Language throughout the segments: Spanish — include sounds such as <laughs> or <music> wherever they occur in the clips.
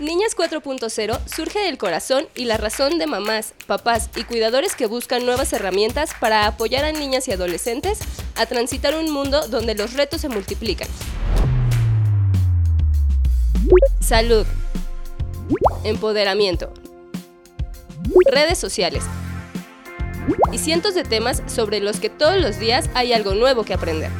Niñas 4.0 surge del corazón y la razón de mamás, papás y cuidadores que buscan nuevas herramientas para apoyar a niñas y adolescentes a transitar un mundo donde los retos se multiplican. Salud. Empoderamiento. Redes sociales. Y cientos de temas sobre los que todos los días hay algo nuevo que aprender.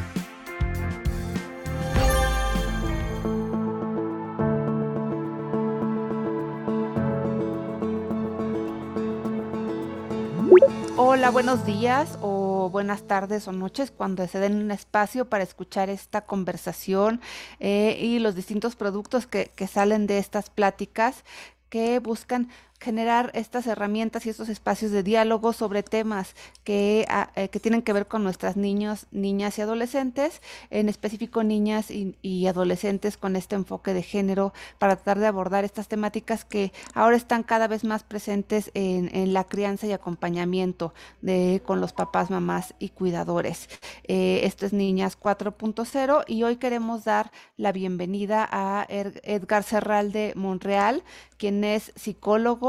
Hola, buenos días o buenas tardes o noches cuando se den un espacio para escuchar esta conversación eh, y los distintos productos que, que salen de estas pláticas que buscan generar estas herramientas y estos espacios de diálogo sobre temas que, ah, eh, que tienen que ver con nuestras niños, niñas y adolescentes, en específico niñas y, adolescentes con este enfoque de género para tratar de abordar estas temáticas que ahora están cada vez más presentes en, la crianza y acompañamiento de, con los papás, mamás y cuidadores. Eh, esto es Niñas 4.0 y hoy queremos dar la bienvenida a Edgar Serralde Monreal, quien es psicólogo,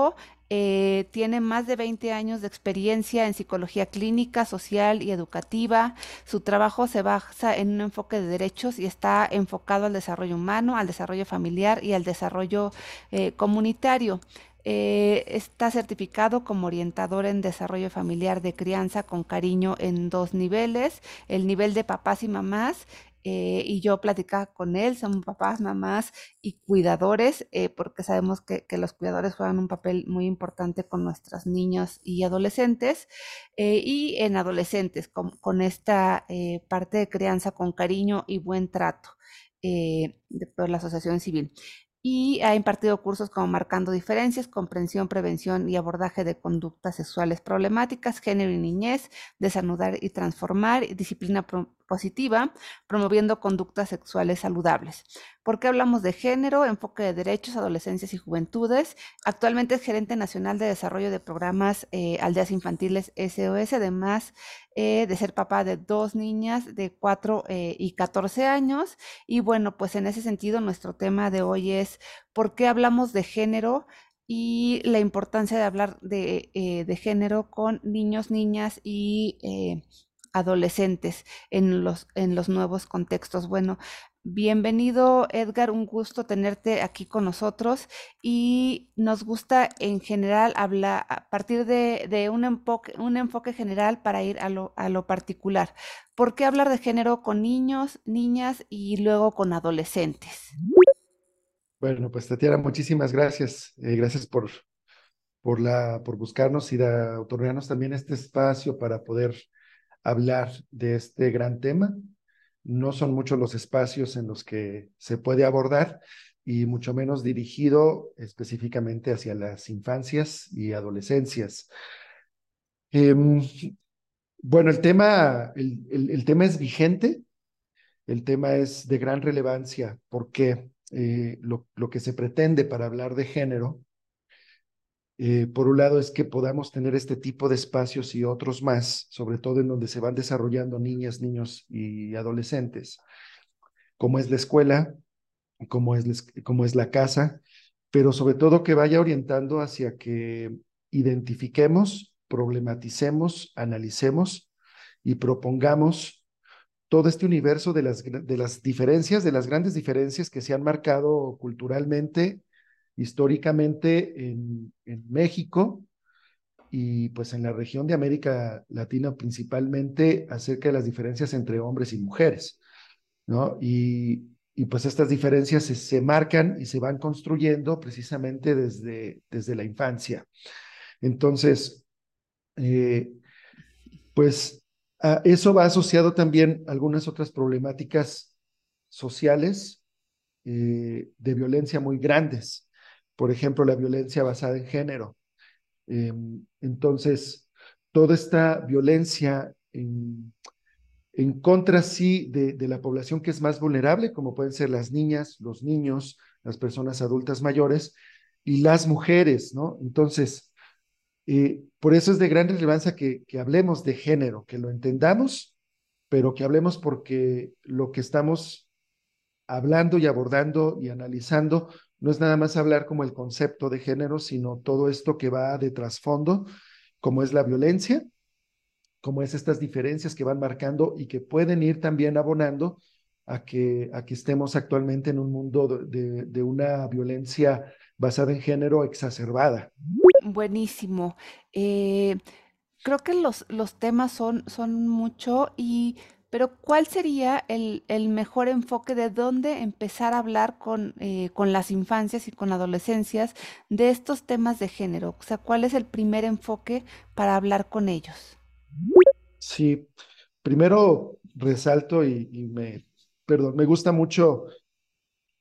eh, tiene más de 20 años de experiencia en psicología clínica, social y educativa. Su trabajo se basa en un enfoque de derechos y está enfocado al desarrollo humano, al desarrollo familiar y al desarrollo eh, comunitario. Eh, está certificado como orientador en desarrollo familiar de crianza con cariño en dos niveles, el nivel de papás y mamás eh, y yo platicaba con él, son papás, mamás y cuidadores, eh, porque sabemos que, los cuidadores juegan un papel muy importante con nuestros niños y adolescentes, eh, y en adolescentes, con, esta parte de crianza con cariño y buen trato de toda la asociación civil. Y ha impartido cursos como Marcando Diferencias, Comprensión, Prevención y Abordaje de Conductas Sexuales Problemáticas, Género y Niñez, Desanudar y Transformar, Disciplina positiva, promoviendo conductas sexuales saludables. ¿Por qué hablamos de género, enfoque de derechos, adolescencias y juventudes? Actualmente es gerente nacional de desarrollo de programas eh, Aldeas Infantiles SOS, además eh, de ser papá de dos niñas de 4 eh, y 14 años. Y bueno, pues en ese sentido nuestro tema de hoy es ¿por qué hablamos de género? y la importancia de hablar de, de género con niños, niñas y adolescentes en los, en los nuevos contextos. Bueno, bienvenido Edgar, un gusto tenerte aquí con nosotros y nos gusta en general hablar a partir de, un, enfoque, un enfoque general para ir a lo, a lo particular. ¿Por qué hablar de género con niños, niñas y luego con adolescentes? Bueno, pues Tatiana, muchísimas gracias. Eh, gracias por, por, la, por buscarnos y de otorgarnos también este espacio para poder hablar de este gran tema. No son muchos los espacios en los que se puede abordar y mucho menos dirigido específicamente hacia las infancias y adolescencias. Em, bueno, el tema, el, tema es vigente, el tema es de gran relevancia porque eh, lo, lo que se pretende para hablar de género eh, por un lado es que podamos tener este tipo de espacios y otros más, sobre todo en donde se van desarrollando niñas, niños y adolescentes, como es la escuela, como es, como es la casa, pero sobre todo que vaya orientando hacia que identifiquemos, problematicemos, analicemos y propongamos todo este universo de las, de las diferencias, de las grandes diferencias que se han marcado culturalmente históricamente en, México y pues en la región de América Latina principalmente acerca de las diferencias entre hombres y mujeres, ¿no? Y, pues estas diferencias se, marcan y se van construyendo precisamente desde, desde la infancia. Entonces, eh, pues eso va asociado también a algunas otras problemáticas sociales eh, de violencia muy grandes por ejemplo, la violencia basada en género. Em, entonces, toda esta violencia en, contra, sí, de, la población que es más vulnerable, como pueden ser las niñas, los niños, las personas adultas mayores y las mujeres, ¿no? Entonces, eh, por eso es de gran relevancia que, que hablemos de género, que lo entendamos, pero que hablemos porque lo que estamos hablando y abordando y analizando, no es nada más hablar como el concepto de género, sino todo esto que va de trasfondo, como es la violencia, como es estas diferencias que van marcando y que pueden ir también abonando a que, a que estemos actualmente en un mundo de, de una violencia basada en género exacerbada. Buenísimo. Eh, creo que los, los temas son, son mucho y pero ¿cuál sería el, el mejor enfoque de dónde empezar a hablar con, eh, con las infancias y con adolescencias de estos temas de género? O sea, ¿cuál es el primer enfoque para hablar con ellos? Sí, primero resalto y, y me, perdón, me gusta mucho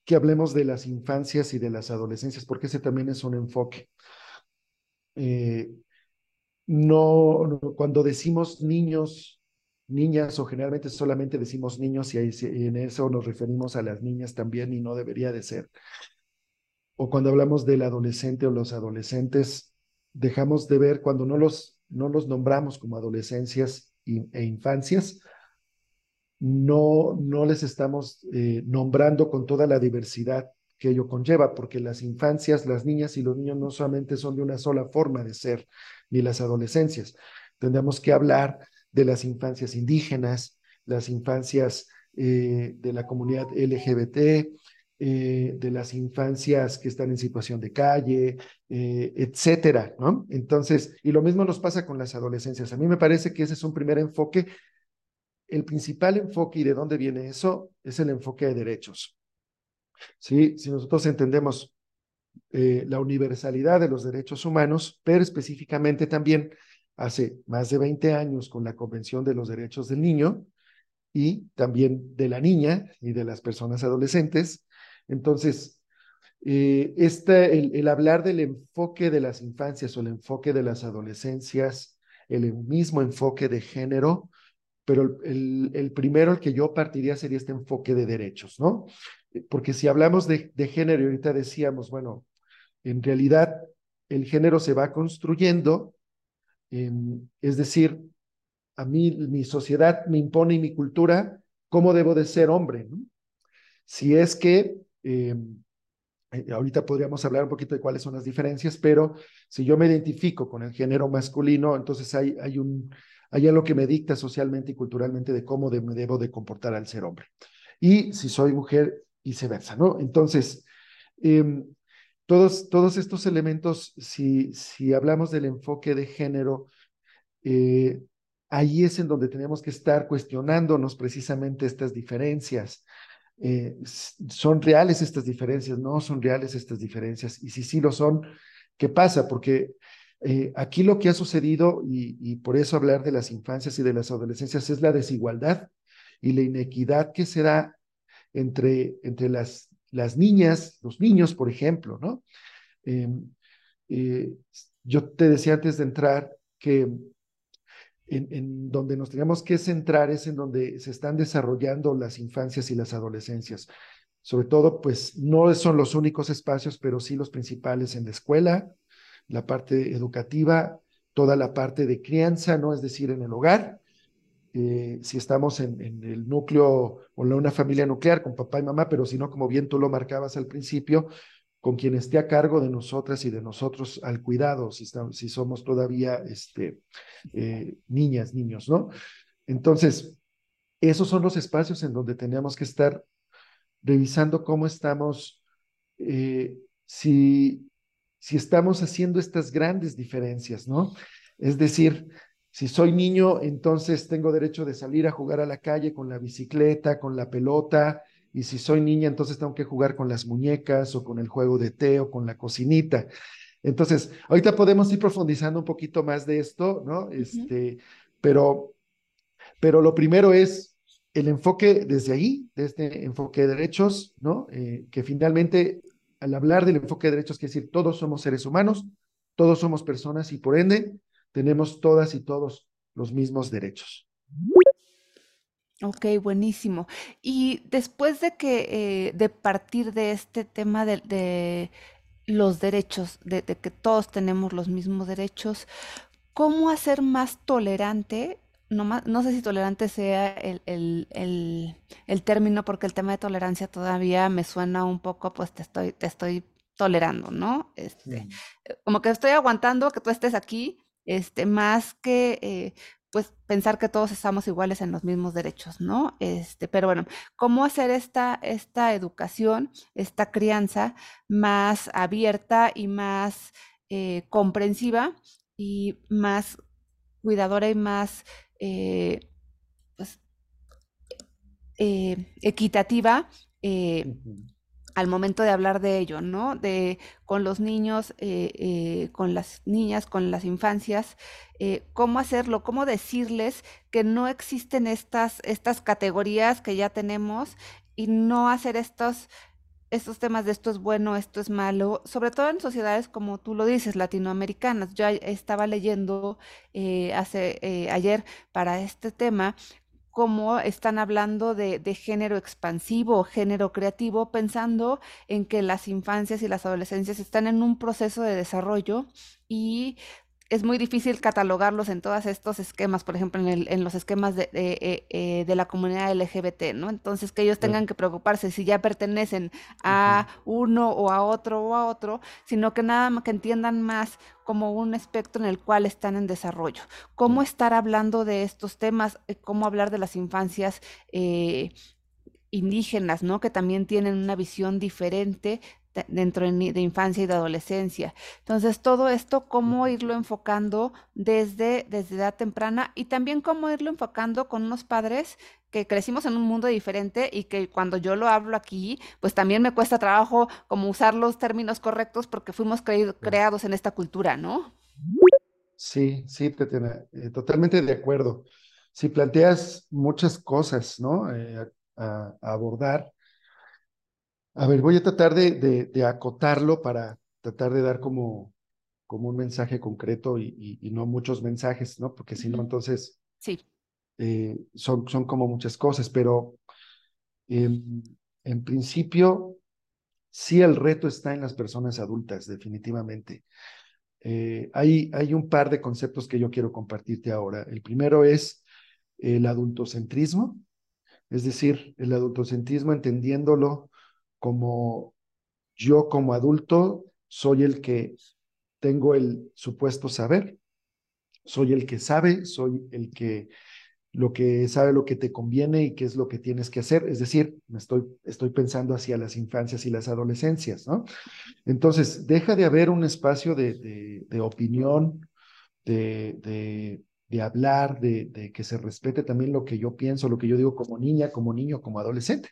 que hablemos de las infancias y de las adolescencias, porque ese también es un enfoque. Eh, no, no, cuando decimos niños, niñas, o generalmente solamente decimos niños y, ahí, y en eso nos referimos a las niñas también y no debería de ser. O cuando hablamos del adolescente o los adolescentes, dejamos de ver cuando no los, no los nombramos como adolescencias e infancias, no, no les estamos eh, nombrando con toda la diversidad que ello conlleva, porque las infancias, las niñas y los niños no solamente son de una sola forma de ser, ni las adolescencias. Tendríamos que hablar de las infancias indígenas, las infancias eh, de la comunidad LGBT, eh, de las infancias que están en situación de calle, eh, etcétera, ¿no? Entonces, y lo mismo nos pasa con las adolescencias. A mí me parece que ese es un primer enfoque el principal enfoque y de dónde viene eso es el enfoque de derechos. ¿Sí? Si nosotros entendemos la universalidad de los derechos humanos, pero específicamente también hace más de 20 años con la Convención de los Derechos del Niño y también de la niña y de las personas adolescentes, entonces, este, el hablar del enfoque de las infancias o el enfoque de las adolescencias, el mismo enfoque de género, pero el, el, primero, el que yo partiría sería este enfoque de derechos, ¿no? Porque si hablamos de, de género, ahorita decíamos, bueno, en realidad el género se va construyendo, eh, es decir, a mí mi sociedad me impone y mi cultura cómo debo de ser hombre. Si es que, eh, ahorita podríamos hablar un poquito de cuáles son las diferencias, pero si yo me identifico con el género masculino, entonces hay, hay un hay algo que me dicta socialmente y culturalmente de cómo me debo de comportar al ser hombre. Y si soy mujer, viceversa, ¿no? Entonces, eh, todos, todos estos elementos, si, si hablamos del enfoque de género, eh, ahí es en donde tenemos que estar cuestionándonos precisamente estas diferencias. Eh, ¿Son reales estas diferencias? ¿No son reales estas diferencias? Y si sí lo son, ¿qué pasa? Porque eh, aquí lo que ha sucedido, y, por eso hablar de las infancias y de las adolescencias, es la desigualdad y la inequidad que se da entre, entre las, las niñas, los niños, por ejemplo, ¿no? Em, eh, yo te decía antes de entrar que en, en, donde nos tenemos que centrar es en donde se están desarrollando las infancias y las adolescencias. Sobre todo, pues no son los únicos espacios, pero sí los principales en la escuela, la parte educativa, toda la parte de crianza, ¿no? Es decir, en el hogar. Eh, si estamos en, el núcleo o en una familia nuclear con papá y mamá, pero si no, como bien tú lo marcabas al principio, con quien esté a cargo de nosotras y de nosotros al cuidado, si, estamos, si somos todavía este, eh, niñas, niños, ¿no? Entonces, esos son los espacios en donde tenemos que estar revisando cómo estamos, eh, si si estamos haciendo estas grandes diferencias, ¿no? Es decir, si soy niño, entonces tengo derecho de salir a jugar a la calle con la bicicleta, con la pelota, y si soy niña, entonces tengo que jugar con las muñecas o con el juego de té o con la cocinita. Entonces, ahorita podemos ir profundizando un poquito más de esto, ¿no? Este, pero, pero lo primero es el enfoque desde ahí, de este enfoque de derechos, ¿no? Eh, que finalmente al hablar del enfoque de derechos, quiere decir, todos somos seres humanos, todos somos personas y por ende tenemos todas y todos los mismos derechos. Ok, buenísimo. Y después de que, eh, de partir de este tema de, de los derechos, de, de, que todos tenemos los mismos derechos, ¿cómo hacer más tolerante no, no sé si tolerante sea el, el, el, término, porque el tema de tolerancia todavía me suena un poco, pues te estoy, te estoy tolerando, ¿no? Este, Como que estoy aguantando que tú estés aquí, este, más que eh, pues pensar que todos estamos iguales en los mismos derechos, ¿no? Este, pero bueno, ¿cómo hacer esta, esta educación, esta crianza más abierta y más eh, comprensiva y más cuidadora y más eh, pues, equitativa al momento de hablar de ello, ¿no? De con los niños, con las niñas, con las infancias, cómo hacerlo, cómo decirles que no existen estas, estas categorías que ya tenemos y no hacer estos estos temas de esto es bueno, esto es malo, sobre todo en sociedades como tú lo dices, latinoamericanas. Yo estaba leyendo eh, hace eh, ayer para este tema cómo están hablando de, de, género expansivo, género creativo, pensando en que las infancias y las adolescencias están en un proceso de desarrollo y es muy difícil catalogarlos en todos estos esquemas, por ejemplo, en, el, en los esquemas de, eh, de, la comunidad LGBT, ¿no? Entonces, que ellos tengan que preocuparse si ya pertenecen a uno o a otro o a otro, sino que nada más que entiendan más como un espectro en el cual están en desarrollo. ¿Cómo estar hablando de estos temas? Eh, ¿Cómo hablar de las infancias? Eh, indígenas, ¿no? Que también tienen una visión diferente dentro de, infancia y de adolescencia. Entonces, todo esto, cómo irlo enfocando desde, desde edad temprana y también cómo irlo enfocando con unos padres que crecimos en un mundo diferente y que cuando yo lo hablo aquí, pues también me cuesta trabajo como usar los términos correctos porque fuimos creados en esta cultura, ¿no? Sí, sí, Tatiana, eh, totalmente de acuerdo. Si planteas muchas cosas, ¿no? Eh, a abordar a ver, voy a tratar de, acotarlo para tratar de dar como, como un mensaje concreto y, no muchos mensajes, ¿no? Porque si no, entonces sí. Eh, son, son como muchas cosas, pero em, en principio, sí el reto está en las personas adultas, definitivamente. Eh, hay, hay un par de conceptos que yo quiero compartirte ahora. El primero es el adultocentrismo, es decir, el adultocentrismo entendiéndolo como yo como adulto soy el que tengo el supuesto saber, soy el que sabe, soy el que lo que sabe lo que te conviene y qué es lo que tienes que hacer, es decir, me estoy, estoy pensando hacia las infancias y las adolescencias, ¿no? Entonces, deja de haber un espacio de, de, opinión, de, de, de hablar, de, que se respete también lo que yo pienso, lo que yo digo como niña, como niño, como adolescente.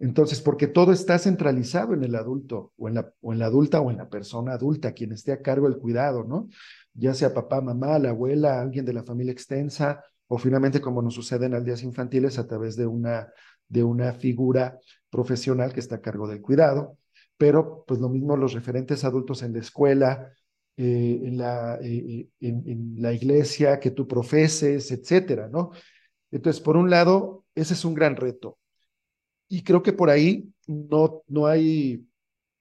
Entonces, porque todo está centralizado en el adulto o en la, o en la adulta o en la persona adulta, quien esté a cargo del cuidado, ¿no? Ya sea papá, mamá, la abuela, alguien de la familia extensa, o finalmente como nos sucede en aldeas infantiles a través de una, de una figura profesional que está a cargo del cuidado. Pero, pues lo mismo los referentes adultos en la escuela, eh, en, la, eh, en, en la iglesia, que tú profeses, etcétera, ¿no? Entonces, por un lado, ese es un gran reto y creo que por ahí no, no, hay,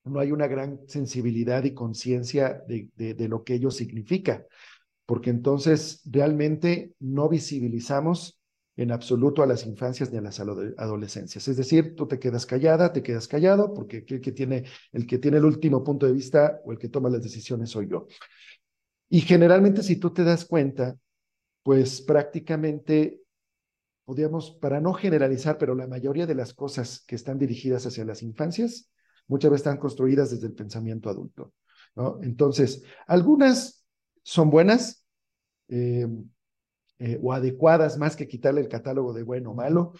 no hay una gran sensibilidad y conciencia de, de, lo que ello significa, porque entonces realmente no visibilizamos en absoluto a las infancias ni a las adolescencias. Es decir, tú te quedas callada, te quedas callado, porque el que tiene el, que tiene el último punto de vista o el que toma las decisiones soy yo. Y generalmente, si tú te das cuenta, pues prácticamente podríamos, para no generalizar, pero la mayoría de las cosas que están dirigidas hacia las infancias, muchas veces están construidas desde el pensamiento adulto. Entonces, algunas son buenas eh, eh, o adecuadas, más que quitarle el catálogo de bueno o malo,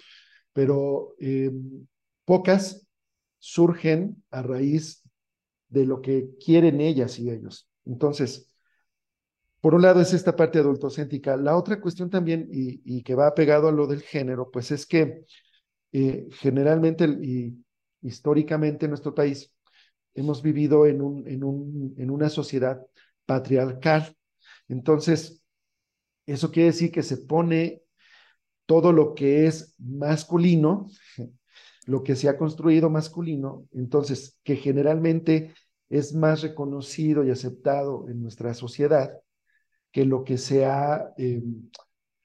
pero eh, pocas surgen a raíz de lo que quieren ellas y ellos. Entonces, por un lado es esta parte adultocéntrica. La otra cuestión también, y, que va pegado a lo del género, pues es que eh, generalmente y históricamente en nuestro país hemos vivido en, un, en, un, en una sociedad patriarcal. Entonces, eso quiere decir que se pone todo lo que es masculino, <laughs> lo que se ha construido masculino, entonces, que generalmente es más reconocido y aceptado en nuestra sociedad, que lo que se ha eh,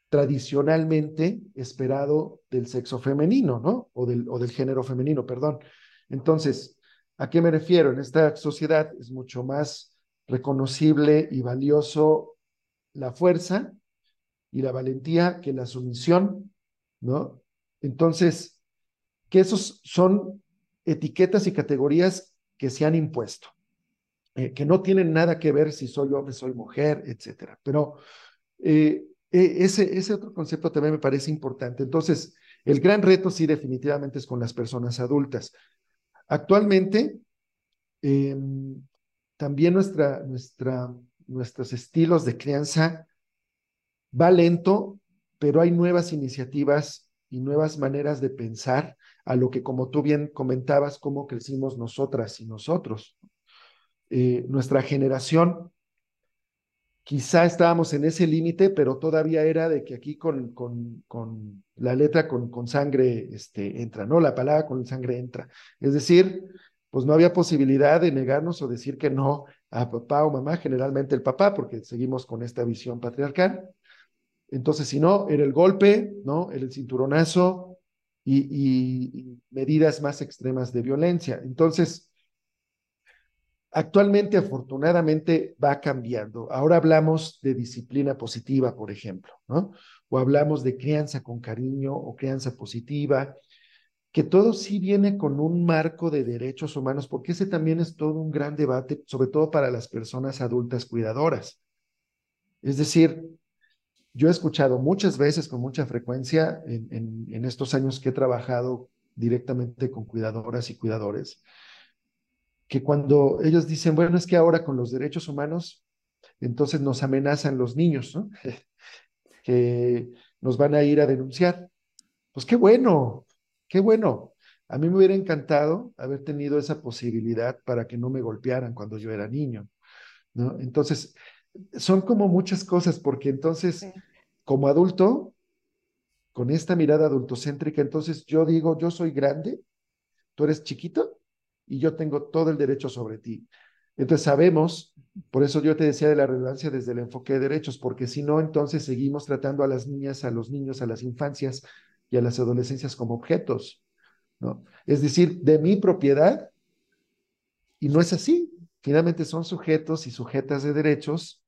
tradicionalmente esperado del sexo femenino, ¿no? O del, o del género femenino, perdón. Entonces, ¿a qué me refiero? En esta sociedad es mucho más reconocible y valioso la fuerza y la valentía que la sumisión, ¿no? Entonces, que esos son etiquetas y categorías que se han impuesto, eh, que no tienen nada que ver si soy hombre, soy mujer, etcétera. Pero eh, e, ese, ese otro concepto también me parece importante. Entonces, el gran reto sí definitivamente es con las personas adultas. Actualmente, em, también nuestra, nuestra, nuestros estilos de crianza va lento, pero hay nuevas iniciativas y nuevas maneras de pensar a lo que, como tú bien comentabas, cómo crecimos nosotras y nosotros. Eh, nuestra generación, quizá estábamos en ese límite, pero todavía era de que aquí con, con, con la letra con, con sangre este, entra, ¿no? La palabra con sangre entra. Es decir, pues no había posibilidad de negarnos o decir que no a papá o mamá, generalmente el papá, porque seguimos con esta visión patriarcal. Entonces, si no, era el golpe, ¿no? Era el cinturonazo y, medidas más extremas de violencia. Entonces, actualmente, afortunadamente, va cambiando. Ahora hablamos de disciplina positiva, por ejemplo, ¿no? O hablamos de crianza con cariño o crianza positiva, que todo sí viene con un marco de derechos humanos, porque ese también es todo un gran debate, sobre todo para las personas adultas cuidadoras. Es decir, yo he escuchado muchas veces, con mucha frecuencia, en, estos años que he trabajado directamente con cuidadoras y cuidadores, que cuando ellos dicen, bueno, es que ahora con los derechos humanos, entonces nos amenazan los niños, ¿no? <laughs> que nos van a ir a denunciar. Pues qué bueno, qué bueno. A mí me hubiera encantado haber tenido esa posibilidad para que no me golpearan cuando yo era niño, ¿no? Entonces, son como muchas cosas, porque entonces, como adulto, con esta mirada adultocéntrica, entonces yo digo, yo soy grande, tú eres chiquito y yo tengo todo el derecho sobre ti. Entonces sabemos, por eso yo te decía de la relevancia desde el enfoque de derechos, porque si no, entonces seguimos tratando a las niñas, a los niños, a las infancias y a las adolescencias como objetos, ¿no? Es decir, de mi propiedad, y no es así. Finalmente son sujetos y sujetas de derechos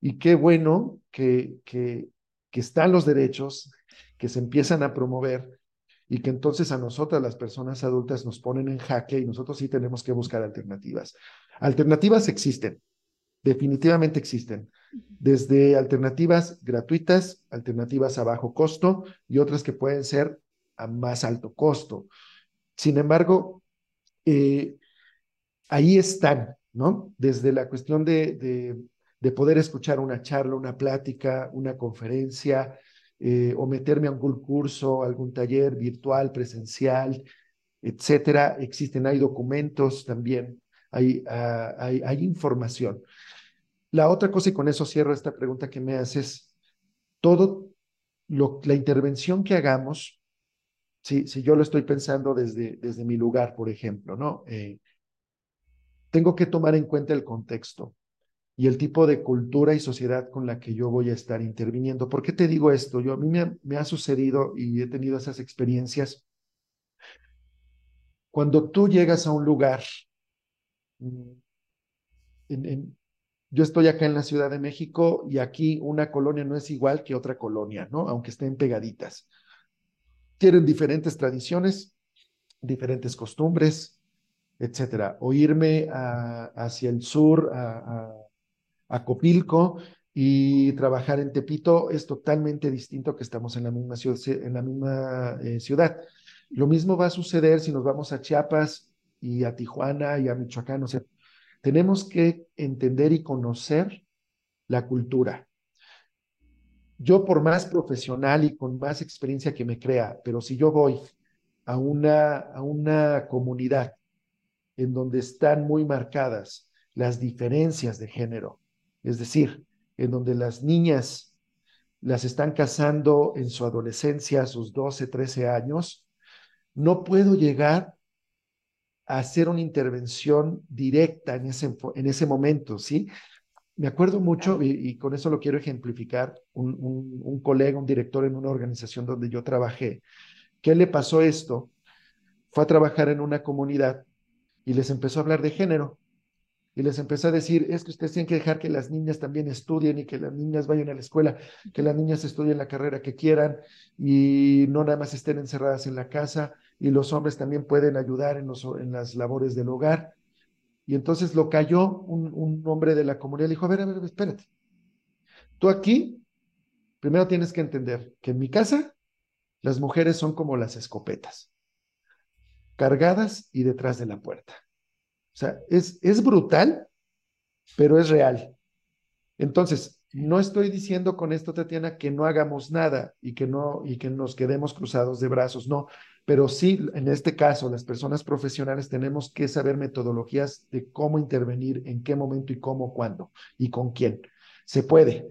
y qué bueno que, que, que están los derechos, que se empiezan a promover y que entonces a nosotras las personas adultas nos ponen en jaque y nosotros sí tenemos que buscar alternativas. Alternativas existen, definitivamente existen, desde alternativas gratuitas, alternativas a bajo costo y otras que pueden ser a más alto costo. Sin embargo, eh, ahí están, ¿no? Desde la cuestión de, de poder escuchar una charla, una plática, una conferencia, eh, o meterme a algún curso, algún taller virtual, presencial, etcétera. Existen, hay documentos también, hay, ah, hay, hay, información. La otra cosa, y con eso cierro esta pregunta que me haces, todo lo, la intervención que hagamos, si, si yo lo estoy pensando desde, desde mi lugar, por ejemplo, ¿no? Eh, tengo que tomar en cuenta el contexto y el tipo de cultura y sociedad con la que yo voy a estar interviniendo. ¿Por qué te digo esto? Yo a mí me ha, sucedido y he tenido esas experiencias. Cuando tú llegas a un lugar, mm, yo estoy acá en la Ciudad de México y aquí una colonia no es igual que otra colonia, ¿no? Aunque estén pegaditas. Tienen diferentes tradiciones, diferentes costumbres, etcétera. O irme hacia el sur, a Copilco y trabajar en Tepito es totalmente distinto que estamos en la misma, ciudad, eh, ciudad. Lo mismo va a suceder si nos vamos a Chiapas y a Tijuana y a Michoacán. O sea, tenemos que entender y conocer la cultura. Yo por más profesional y con más experiencia que me crea, pero si yo voy a una, a una comunidad en donde están muy marcadas las diferencias de género, es decir, en donde las niñas las están casando en su adolescencia, a sus 12, 13 años, no puedo llegar a hacer una intervención directa en ese, en ese momento, ¿sí? me acuerdo mucho, y, con eso lo quiero ejemplificar, un, un, colega, un director en una organización donde yo trabajé, ¿qué le pasó esto? Fue a trabajar en una comunidad y les empezó a hablar de género. Y les empezó a decir, es que ustedes tienen que dejar que las niñas también estudien y que las niñas vayan a la escuela, que las niñas estudien la carrera que quieran y no nada más estén encerradas en la casa y los hombres también pueden ayudar en, los, en las labores del hogar. Y entonces lo cayó un, hombre de la comunidad y dijo, a ver, a ver, espérate. Tú aquí, primero tienes que entender que en mi casa las mujeres son como las escopetas, cargadas y detrás de la puerta. O sea, es, es brutal, pero es real. Entonces, no estoy diciendo con esto, Tatiana, que no hagamos nada y que no y que nos quedemos cruzados de brazos, no, pero sí, en este caso, las personas profesionales tenemos que saber metodologías de cómo intervenir, en qué momento y cómo, cuándo y con quién. Se puede,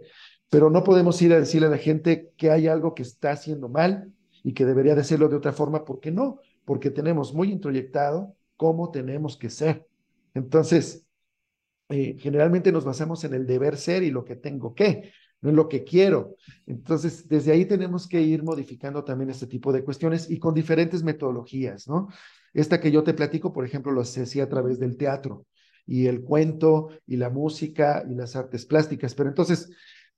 pero no podemos ir a decirle a la gente que hay algo que está haciendo mal y que debería de hacerlo de otra forma, porque no, porque tenemos muy introyectado cómo tenemos que ser. Entonces, eh, generalmente nos basamos en el deber ser y lo que tengo que, no en lo que quiero. Entonces, desde ahí tenemos que ir modificando también este tipo de cuestiones y con diferentes metodologías, ¿no? Esta que yo te platico, por ejemplo, lo hacía a través del teatro y el cuento y la música y las artes plásticas, pero entonces,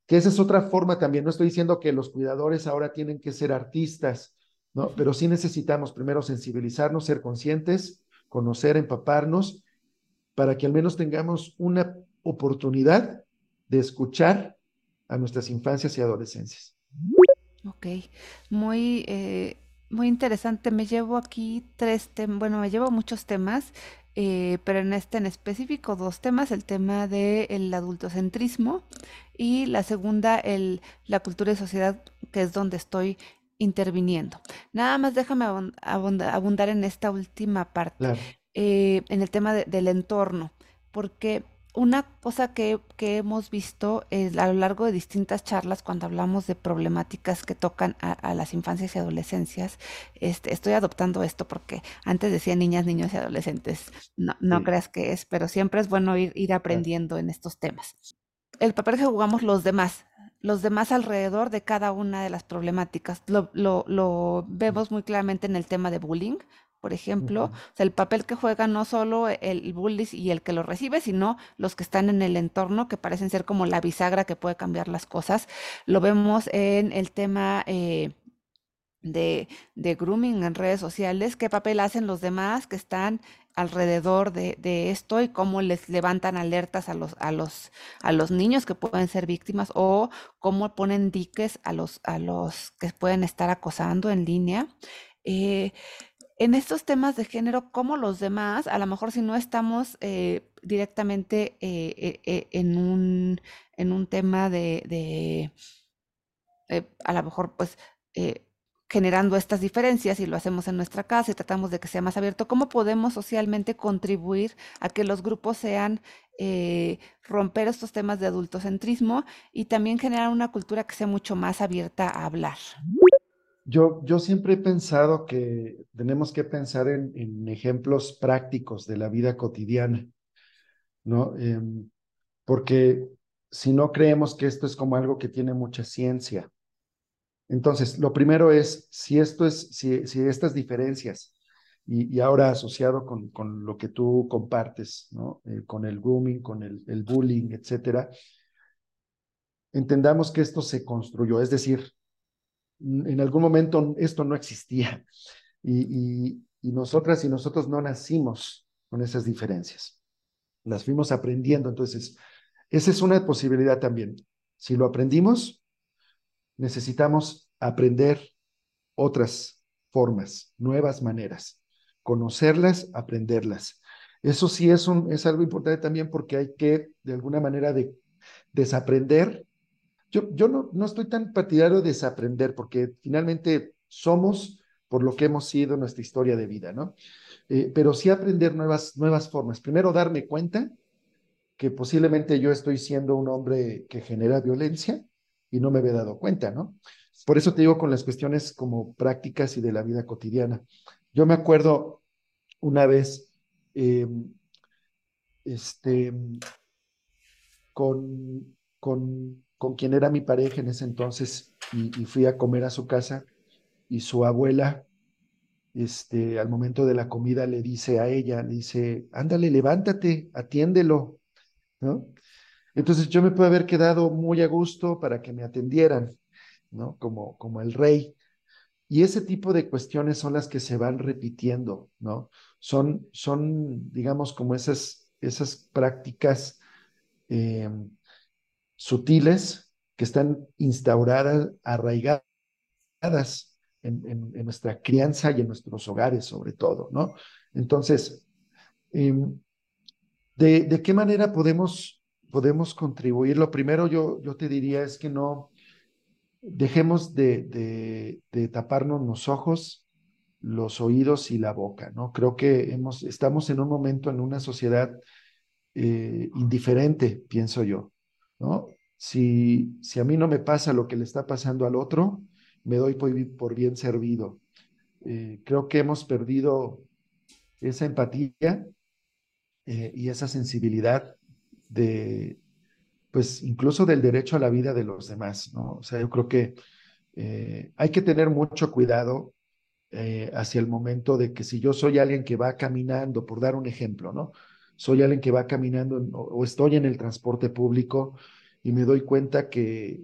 que esa es otra forma también, no estoy diciendo que los cuidadores ahora tienen que ser artistas, ¿no? Pero sí necesitamos primero sensibilizarnos, ser conscientes, conocer, empaparnos, para que al menos tengamos una oportunidad de escuchar a nuestras infancias y adolescencias. Ok, muy, eh, muy interesante. Me llevo aquí tres temas, bueno, me llevo muchos temas, eh, pero en este en específico dos temas, el tema del adultocentrismo y la segunda, el, la cultura y sociedad, que es donde estoy interviniendo. Nada más déjame abundar en esta última parte, eh, en el tema del entorno, porque una cosa que, hemos visto es a lo largo de distintas charlas cuando hablamos de problemáticas que tocan a, las infancias y adolescencias, este, estoy adoptando esto porque antes decía niñas, niños y adolescentes, no, no creas que es, pero siempre es bueno ir, ir aprendiendo en estos temas. El papel que jugamos los demás, los demás alrededor de cada una de las problemáticas. Lo, lo, lo, vemos muy claramente en el tema de bullying, por ejemplo, o sea, el papel que juega no solo el bully y el que lo recibe, sino los que están en el entorno, que parecen ser como la bisagra que puede cambiar las cosas. Lo vemos en el tema eh, de, de, grooming en redes sociales, qué papel hacen los demás que están alrededor de, de, esto y cómo les levantan alertas a los, a los, a los niños que pueden ser víctimas o cómo ponen diques a los, a los que pueden estar acosando en línea. Eh, en estos temas de género, como los demás, a lo mejor si no estamos eh, directamente eh, eh, en, un, en un tema de, a lo mejor pues generando estas diferencias y lo hacemos en nuestra casa y tratamos de que sea más abierto, ¿cómo podemos socialmente contribuir a que los grupos sean romper estos temas de adultocentrismo y también generar una cultura que sea mucho más abierta a hablar? Yo, yo siempre he pensado que tenemos que pensar en, ejemplos prácticos de la vida cotidiana, ¿no? Em, porque si no creemos que esto es como algo que tiene mucha ciencia. Entonces, lo primero es, si esto es, si, si estas diferencias, y, ahora asociado con, con, lo que tú compartes, ¿no? Eh, con el grooming, con el, el bullying, etcétera, entendamos que esto se construyó, es decir, en algún momento esto no existía y, nosotras y nosotros no nacimos con esas diferencias. Las fuimos aprendiendo. Entonces, esa es una posibilidad también. Si lo aprendimos, necesitamos aprender otras formas, nuevas maneras, conocerlas, aprenderlas. Eso sí es, un, es algo importante también porque hay que, de alguna manera, de, desaprender yo, no, no estoy tan partidario de desaprender, porque finalmente somos por lo que hemos sido nuestra historia de vida, ¿no? Eh, pero sí aprender nuevas, nuevas formas. Primero, darme cuenta que posiblemente yo estoy siendo un hombre que genera violencia y no me había dado cuenta, ¿no? Por eso te digo con las cuestiones como prácticas y de la vida cotidiana. Yo me acuerdo una vez, em, este, con, con, con quien era mi pareja en ese entonces y, fui a comer a su casa y su abuela este, al momento de la comida le dice a ella, le dice, ándale, levántate, atiéndelo, ¿no? Entonces yo me puedo haber quedado muy a gusto para que me atendieran, ¿no? Como, como el rey. Y ese tipo de cuestiones son las que se van repitiendo, ¿no? Son, son digamos, como esas, esas prácticas eh, sutiles que están instauradas, arraigadas en, nuestra crianza y en nuestros hogares, sobre todo, ¿no? Entonces, em, ¿de, qué manera podemos, podemos contribuir? Lo primero yo, yo te diría es que no dejemos de, de, taparnos los ojos, los oídos y la boca, ¿no? Creo que hemos, estamos en un momento en una sociedad eh, indiferente, pienso yo, Si, si a mí no me pasa lo que le está pasando al otro, me doy por, bien servido. Eh, creo que hemos perdido esa empatía eh, y esa sensibilidad de, pues incluso del derecho a la vida de los demás, ¿no? O sea, yo creo que eh, hay que tener mucho cuidado hacia el momento de que si yo soy alguien que va caminando, por dar un ejemplo, ¿no? Soy alguien que va caminando o estoy en el transporte público y me doy cuenta que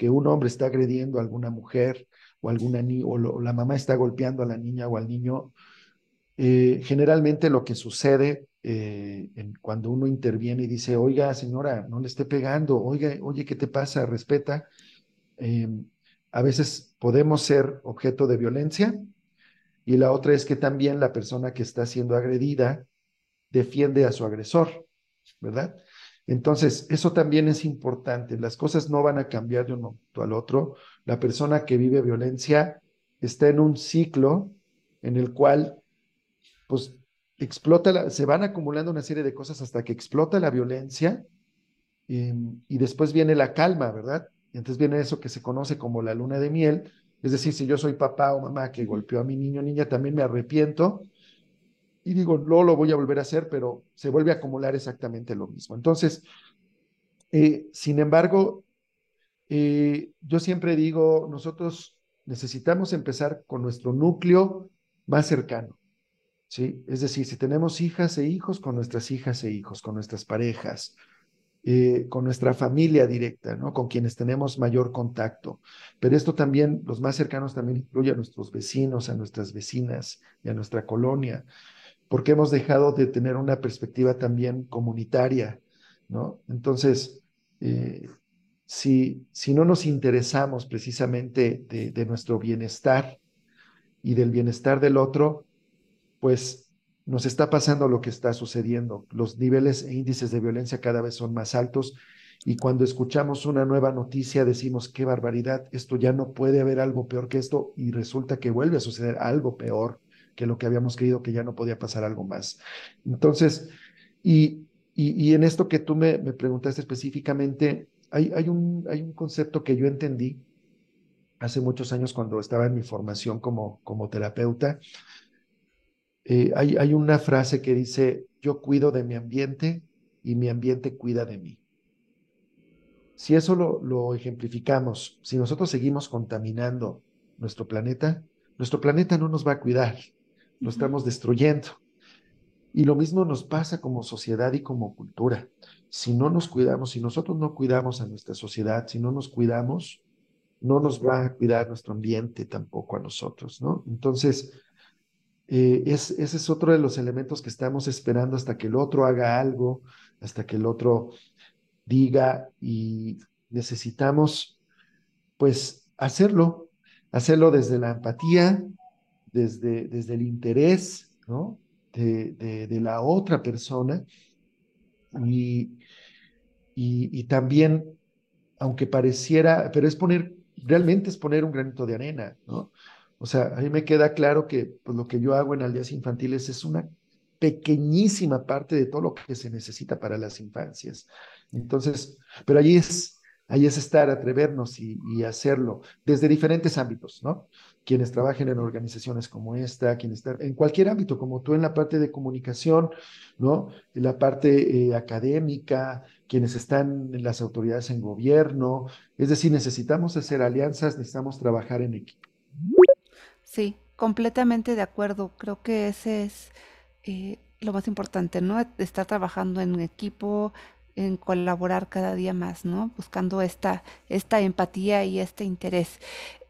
que un hombre está agrediendo a alguna mujer o alguna niña, o, la mamá está golpeando a la niña o al niño, eh, generalmente lo que sucede eh, cuando uno interviene y dice, oiga, señora, no le esté pegando, oiga, oye, ¿qué te pasa? Respeta. Em, a veces podemos ser objeto de violencia y la otra es que también la persona que está siendo agredida defiende a su agresor, ¿verdad? Entonces, eso también es importante. Las cosas no van a cambiar de un momento al otro. La persona que vive violencia está en un ciclo en el cual, pues, explota, se van acumulando una serie de cosas hasta que explota la violencia em, y después viene la calma, ¿verdad? Y entonces viene eso que se conoce como la luna de miel. Es decir, si yo soy papá o mamá que golpeó a mi niño o niña, también me arrepiento y digo, no lo voy a volver a hacer, pero se vuelve a acumular exactamente lo mismo. Entonces, eh, sin embargo, eh, yo siempre digo, nosotros necesitamos empezar con nuestro núcleo más cercano. ¿sí? Es decir, si tenemos hijas e hijos, con nuestras hijas e hijos, con nuestras parejas, eh, con nuestra familia directa, ¿no? Con quienes tenemos mayor contacto. Pero esto también, los más cercanos también incluye a nuestros vecinos, a nuestras vecinas y a nuestra colonia porque hemos dejado de tener una perspectiva también comunitaria, ¿no? Entonces, eh, si, si no nos interesamos precisamente de, nuestro bienestar y del bienestar del otro, pues nos está pasando lo que está sucediendo. Los niveles e índices de violencia cada vez son más altos y cuando escuchamos una nueva noticia decimos, qué barbaridad, esto ya no puede haber algo peor que esto y resulta que vuelve a suceder algo peor que lo que habíamos creído que ya no podía pasar algo más. Entonces, y, y, en esto que tú me, me preguntaste específicamente, hay, hay, un, hay un concepto que yo entendí hace muchos años cuando estaba en mi formación como, como terapeuta. Eh, hay, hay una frase que dice, yo cuido de mi ambiente y mi ambiente cuida de mí. Si eso lo, lo ejemplificamos, si nosotros seguimos contaminando nuestro planeta, nuestro planeta no nos va a cuidar, lo estamos destruyendo. Y lo mismo nos pasa como sociedad y como cultura. Si no nos cuidamos, si nosotros no cuidamos a nuestra sociedad, si no nos cuidamos, no nos va a cuidar nuestro ambiente tampoco a nosotros, ¿no? Entonces, eh, es, ese es otro de los elementos que estamos esperando hasta que el otro haga algo, hasta que el otro diga y necesitamos, pues, hacerlo, hacerlo desde la empatía, desde, desde el interés de, de, la otra persona y, y, también, aunque pareciera, pero es poner, realmente es poner un granito de arena, ¿no? O sea, a mí me queda claro que pues, lo que yo hago en aldeas infantiles es una pequeñísima parte de todo lo que se necesita para las infancias. Entonces, pero allí es, ahí es estar, atrevernos y, hacerlo desde diferentes ámbitos, ¿no? Quienes trabajen en organizaciones como esta, quienes están en cualquier ámbito, como tú en la parte de comunicación, ¿no? En la parte eh, académica, quienes están en las autoridades en gobierno, es decir, necesitamos hacer alianzas, necesitamos trabajar en equipo. Sí, completamente de acuerdo. Creo que ese es eh, lo más importante, ¿no? Estar trabajando en equipo, en colaborar cada día más, ¿no? Buscando esta, esta empatía y este interés.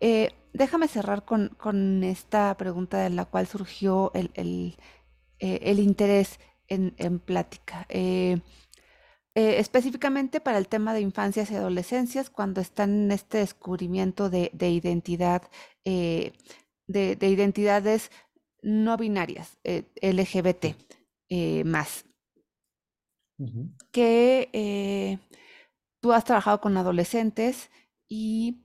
Eh, déjame cerrar con, con, esta pregunta de la cual surgió el, el, eh, interés en, en plática. Eh, específicamente para el tema de infancias y adolescencias, cuando están en este descubrimiento de, de identidad, de, de, identidades no binarias, LGBT más que eh, tú has trabajado con adolescentes y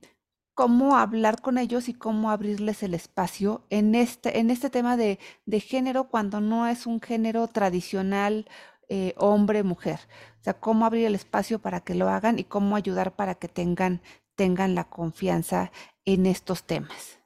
cómo hablar con ellos y cómo abrirles el espacio en este, en este tema de, género cuando no es un género tradicional eh, hombre-mujer. O sea, cómo abrir el espacio para que lo hagan y cómo ayudar para que tengan, tengan la confianza en estos temas.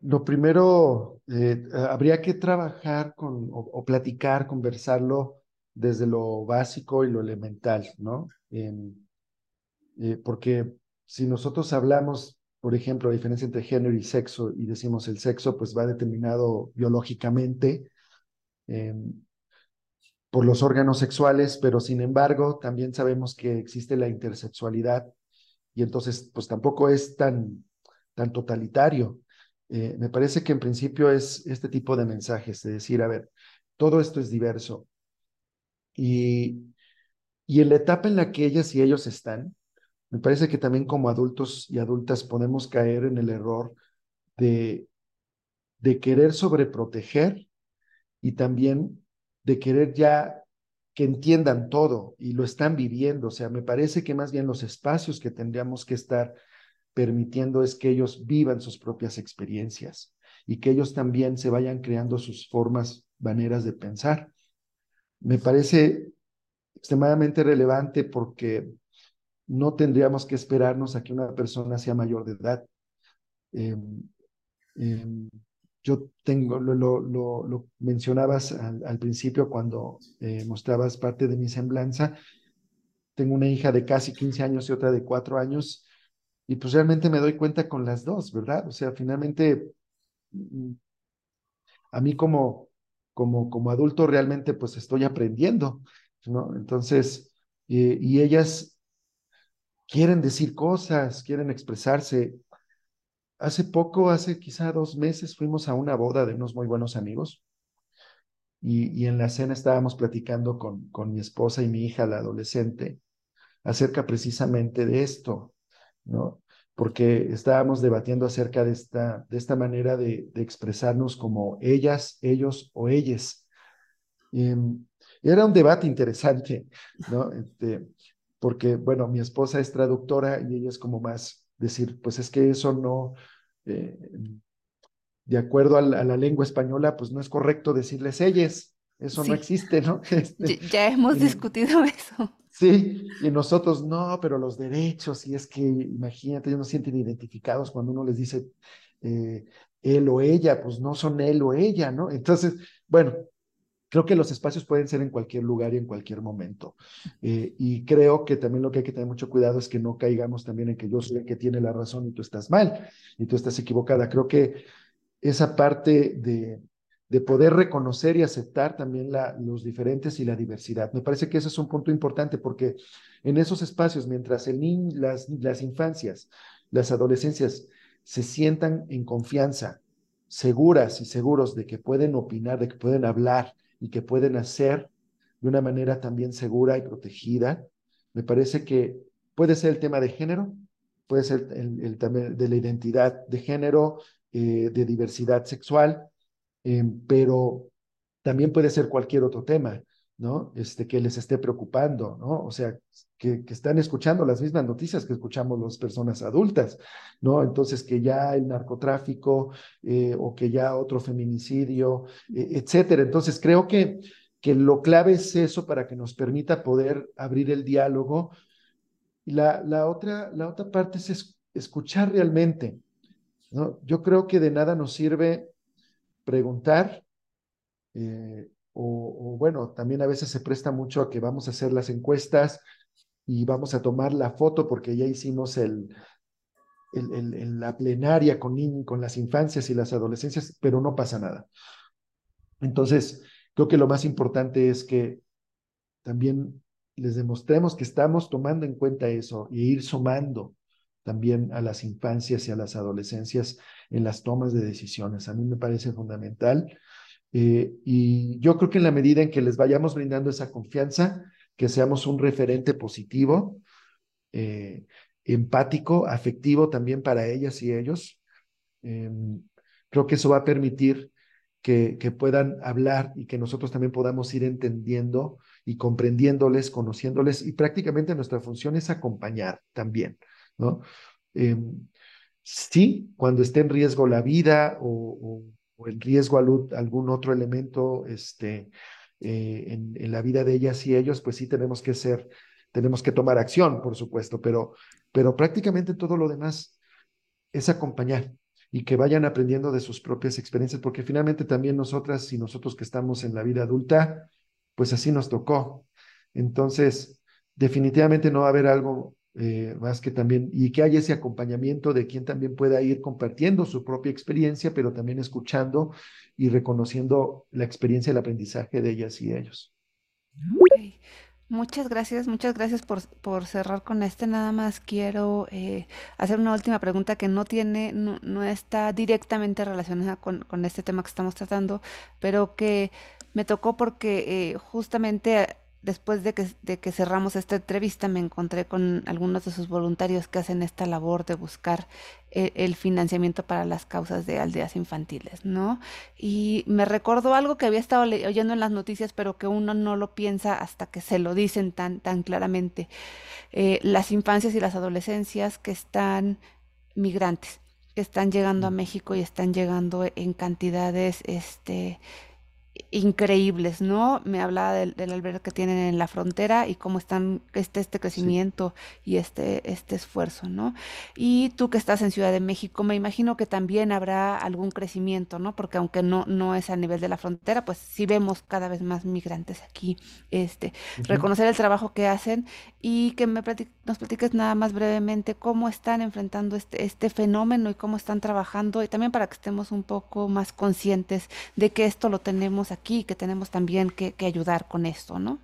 Lo primero, eh, habría que trabajar con o platicar, conversarlo desde lo básico y lo elemental, ¿no? Eh, porque si nosotros hablamos, por ejemplo, la diferencia entre género y sexo, y decimos el sexo, pues va determinado biológicamente em, por los órganos sexuales, pero sin embargo, también sabemos que existe la intersexualidad, y entonces, pues tampoco es tan, tan totalitario. Eh, me parece que en principio es este tipo de mensajes, de decir, a ver, todo esto es diverso, y, y en la etapa en la que ellas y ellos están, me parece que también como adultos y adultas podemos caer en el error de, de querer sobreproteger y también de querer ya que entiendan todo y lo están viviendo. O sea, me parece que más bien los espacios que tendríamos que estar permitiendo es que ellos vivan sus propias experiencias y que ellos también se vayan creando sus formas, maneras de pensar me parece extremadamente relevante porque no tendríamos que esperarnos a que una persona sea mayor de edad. Em, em, yo tengo, lo, lo, mencionabas al, principio cuando eh, mostrabas parte de mi semblanza. Tengo una hija de casi 15 años y otra de 4 años, y pues realmente me doy cuenta con las dos, ¿verdad? O sea, finalmente, mm, a mí como, como, como adulto realmente pues estoy aprendiendo, ¿no? Entonces, eh, y ellas quieren decir cosas, quieren expresarse. Hace poco, hace quizá dos meses, fuimos a una boda de unos muy buenos amigos y, y en la cena estábamos platicando con, con mi esposa y mi hija, la adolescente, acerca precisamente de esto, ¿no? Porque estábamos debatiendo acerca de esta, de esta manera de, expresarnos como ellas, ellos o ellas. Em, era un debate interesante, ¿no? Este, porque, bueno, mi esposa es traductora y ella es como más decir, pues es que eso no, eh, de acuerdo a la, lengua española, pues no es correcto decirles ellas, eso no existe, ¿no? <laughs> Este, ya hemos discutido <laughs> eso. Sí, y nosotros no, pero los derechos, y es que imagínate, ellos no sienten identificados cuando uno les dice eh, él o ella, pues no son él o ella, ¿no? Entonces, bueno, creo que los espacios pueden ser en cualquier lugar y en cualquier momento. Eh, y creo que también lo que hay que tener mucho cuidado es que no caigamos también en que yo soy el que tiene la razón y tú estás mal y tú estás equivocada. Creo que esa parte de, de poder reconocer y aceptar también los diferentes y la diversidad. Me parece que ese es un punto importante porque en esos espacios, mientras el las, las infancias, las adolescencias se sientan en confianza, seguras y seguros de que pueden opinar, de que pueden hablar y que pueden hacer de una manera también segura y protegida, me parece que puede ser el tema de género, puede ser el, el, de la identidad de género, eh, de diversidad sexual, eh, pero también puede ser cualquier otro tema, ¿no? Este, que les esté preocupando, ¿no? O sea, que, que, están escuchando las mismas noticias que escuchamos las personas adultas, ¿no? Entonces, que ya el narcotráfico eh, o que ya otro feminicidio, eh, etcétera. Entonces, creo que, que lo clave es eso para que nos permita poder abrir el diálogo y la, la, otra, la otra parte es escuchar realmente. ¿no? Yo creo que de nada nos sirve preguntar, eh, o, bueno, también a veces se presta mucho a que vamos a hacer las encuestas y vamos a tomar la foto porque ya hicimos el, la plenaria con, con las infancias y las adolescencias, pero no pasa nada. Entonces, creo que lo más importante es que también les demostremos que estamos tomando en cuenta eso y ir sumando también a las infancias y a las adolescencias en las tomas de decisiones. A mí me parece fundamental. Eh, y yo creo que en la medida en que les vayamos brindando esa confianza, que seamos un referente positivo, eh, empático, afectivo también para ellas y ellos, em, creo que eso va a permitir que, que, puedan hablar y que nosotros también podamos ir entendiendo y comprendiéndoles, conociéndoles, y prácticamente nuestra función es acompañar también, ¿no? Em, sí, cuando esté en riesgo la vida o, o, en riesgo algún otro elemento este, eh, en, en, la vida de ellas y ellos, pues sí tenemos que ser, tenemos que tomar acción, por supuesto, pero, pero prácticamente todo lo demás es acompañar y que vayan aprendiendo de sus propias experiencias, porque finalmente también nosotras y nosotros que estamos en la vida adulta, pues así nos tocó. Entonces, definitivamente no va a haber algo eh, más que también, y que haya ese acompañamiento de quien también pueda ir compartiendo su propia experiencia, pero también escuchando y reconociendo la experiencia y el aprendizaje de ellas y ellos. Muchas gracias, muchas gracias por, por, cerrar con este. Nada más quiero eh, hacer una última pregunta que no tiene, no, no está directamente relacionada con, con, este tema que estamos tratando, pero que me tocó porque eh, justamente después de que, de que cerramos esta entrevista me encontré con algunos de sus voluntarios que hacen esta labor de buscar eh, el financiamiento para las causas de aldeas infantiles, ¿no? Y me recordó algo que había estado oyendo en las noticias, pero que uno no lo piensa hasta que se lo dicen tan, tan claramente. Eh, las infancias y las adolescencias que están migrantes, que están llegando a México y están llegando en cantidades, este, increíbles, ¿no? Me hablaba del, del, albergue que tienen en la frontera y cómo están este, este crecimiento sí. y este, este esfuerzo, ¿no? Y tú que estás en Ciudad de México, me imagino que también habrá algún crecimiento, ¿no? Porque aunque no, no es a nivel de la frontera, pues sí vemos cada vez más migrantes aquí, este, uh -huh. reconocer el trabajo que hacen y que me platic nos platiques nada más brevemente cómo están enfrentando este, este fenómeno y cómo están trabajando y también para que estemos un poco más conscientes de que esto lo tenemos aquí, que tenemos también que, ayudar con esto, ¿no?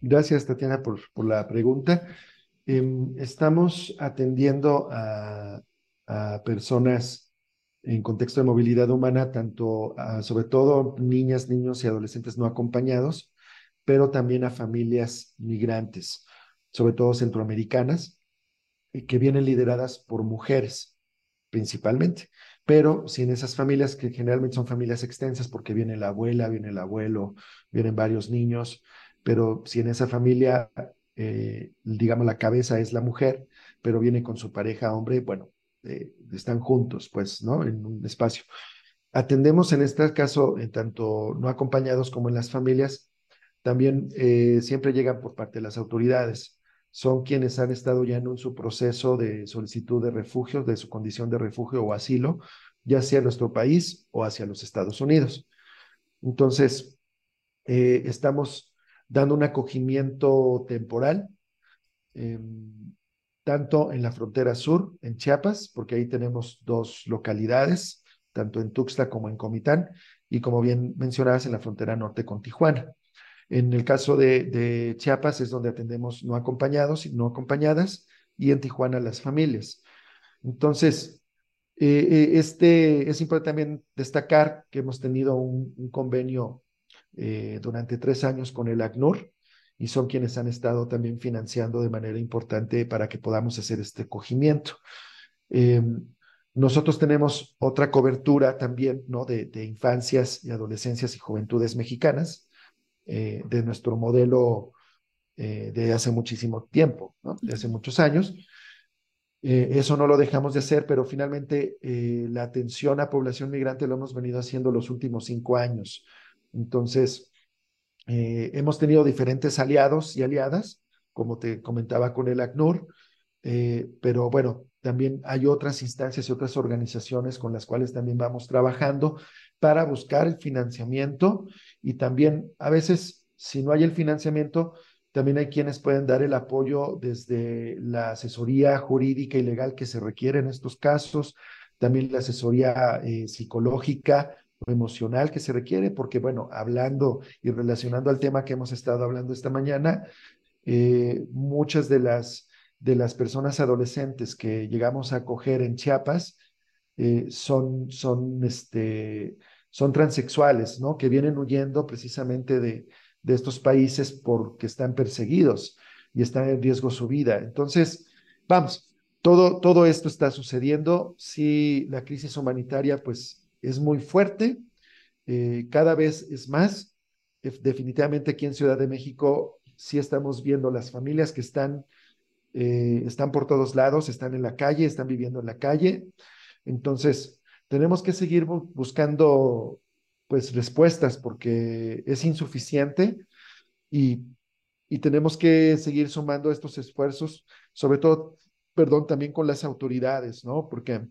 Gracias, Tatiana, por, la pregunta. Eh, estamos atendiendo a, personas en contexto de movilidad humana, tanto sobre todo niñas, niños y adolescentes no acompañados, pero también a familias migrantes, sobre todo centroamericanas, que vienen lideradas por mujeres principalmente pero sin esas familias que generalmente son familias extensas porque viene la abuela, viene el abuelo, vienen varios niños, pero si en esa familia, eh, digamos, la cabeza es la mujer, pero viene con su pareja hombre, bueno, eh, están juntos, pues, ¿no? En un espacio. Atendemos en este caso, en tanto no acompañados como en las familias, también eh, siempre llegan por parte de las autoridades son quienes han estado ya en su proceso de solicitud de refugio, de su condición de refugio o asilo, ya sea nuestro país o hacia los Estados Unidos. Entonces, eh, estamos dando un acogimiento temporal, eh, tanto en la frontera sur, en Chiapas, porque ahí tenemos dos localidades, tanto en Tuxtla como en Comitán, y como bien mencionabas, en la frontera norte con Tijuana. En el caso de, Chiapas es donde atendemos no acompañados y no acompañadas y en Tijuana las familias. Entonces, eh, este, es importante también destacar que hemos tenido un, convenio eh, durante tres años con el ACNUR y son quienes han estado también financiando de manera importante para que podamos hacer este cogimiento. Eh, nosotros tenemos otra cobertura también ¿no? de, de infancias y adolescencias y juventudes mexicanas, eh, de nuestro modelo eh, de hace muchísimo tiempo, ¿no? de hace muchos años. Eh, eso no lo dejamos de hacer, pero finalmente la atención a población migrante lo hemos venido haciendo los últimos cinco años. Entonces, hemos tenido diferentes aliados y aliadas como te comentaba con el ACNUR, pero bueno, también hay otras instancias y otras organizaciones con las cuales también vamos trabajando para buscar el financiamiento y también a veces, si no hay el financiamiento, también hay quienes pueden dar el apoyo desde la asesoría jurídica y legal que se requiere en estos casos, también la asesoría eh, psicológica o emocional que se requiere, porque bueno, hablando y relacionando al tema que hemos estado hablando esta mañana, eh, muchas de las, de las personas adolescentes que llegamos a acoger en Chiapas eh, son, son, este, son transexuales, ¿no? Que vienen huyendo precisamente de, de estos países porque están perseguidos y están en riesgo su vida. Entonces, vamos, todo, todo esto está sucediendo. Sí, la crisis humanitaria pues es muy fuerte, eh, cada vez es más. Definitivamente aquí en Ciudad de México sí estamos viendo las familias que están, eh, están por todos lados, están en la calle, están viviendo en la calle. Entonces, tenemos que seguir buscando pues respuestas porque es insuficiente y, y tenemos que seguir sumando estos esfuerzos, sobre todo, perdón, también con las autoridades, ¿no? Porque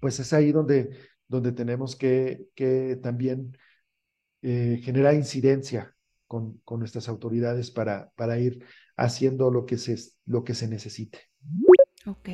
pues es ahí donde, donde tenemos que, que también eh, generar incidencia con, con nuestras autoridades para, para ir haciendo lo que se, lo que se necesite. Ok,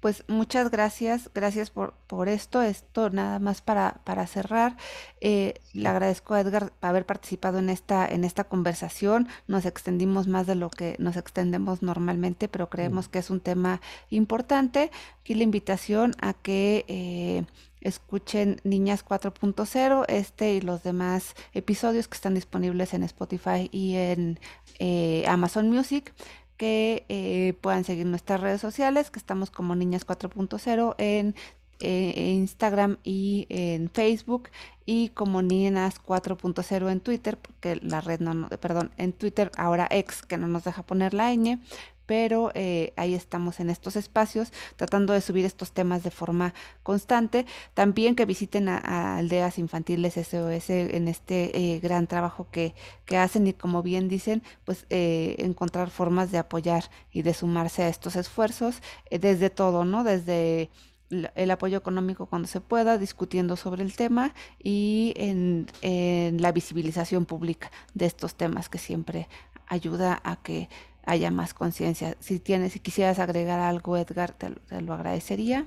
pues muchas gracias, gracias por, por esto, esto nada más para, para cerrar. Eh, le agradezco a Edgar por haber participado en esta, en esta conversación. Nos extendimos más de lo que nos extendemos normalmente, pero creemos que es un tema importante. Aquí la invitación a que eh, escuchen Niñas 4.0, este y los demás episodios que están disponibles en Spotify y en eh, Amazon Music que eh, puedan seguir nuestras redes sociales, que estamos como Niñas 4.0 en eh, Instagram y en Facebook y como Niñas 4.0 en Twitter, porque la red no, perdón, en Twitter ahora ex que no nos deja poner la ñ, pero eh, ahí estamos en estos espacios tratando de subir estos temas de forma constante. También que visiten a, aldeas infantiles SOS en este eh, gran trabajo que, que, hacen y como bien dicen, pues eh, encontrar formas de apoyar y de sumarse a estos esfuerzos desde todo, ¿no? Desde el apoyo económico cuando se pueda, discutiendo sobre el tema y en, en, la visibilización pública de estos temas que siempre ayuda a que haya más conciencia. Si tienes, si quisieras agregar algo, Edgar, te, lo agradecería.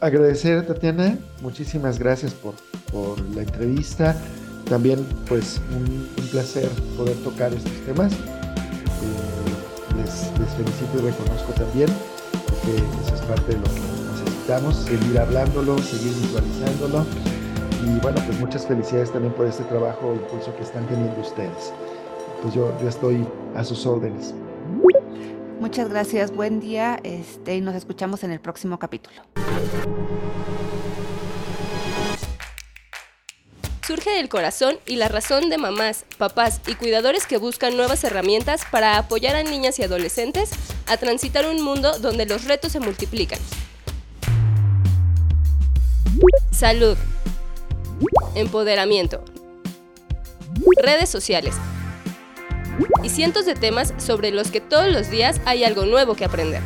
Agradecer, Tatiana, muchísimas gracias por, por la entrevista. También, pues, un, placer poder tocar estos temas. Eh, les, felicito y reconozco también, porque eso es parte de lo que necesitamos, seguir hablándolo, seguir visualizándolo. Y bueno, pues muchas felicidades también por este trabajo, impulso que están teniendo ustedes pues yo, yo estoy a sus órdenes. Muchas gracias, buen día este, y nos escuchamos en el próximo capítulo. Surge del corazón y la razón de mamás, papás y cuidadores que buscan nuevas herramientas para apoyar a niñas y adolescentes a transitar un mundo donde los retos se multiplican. Salud. Empoderamiento. Redes sociales y cientos de temas sobre los que todos los días hay algo nuevo que aprender.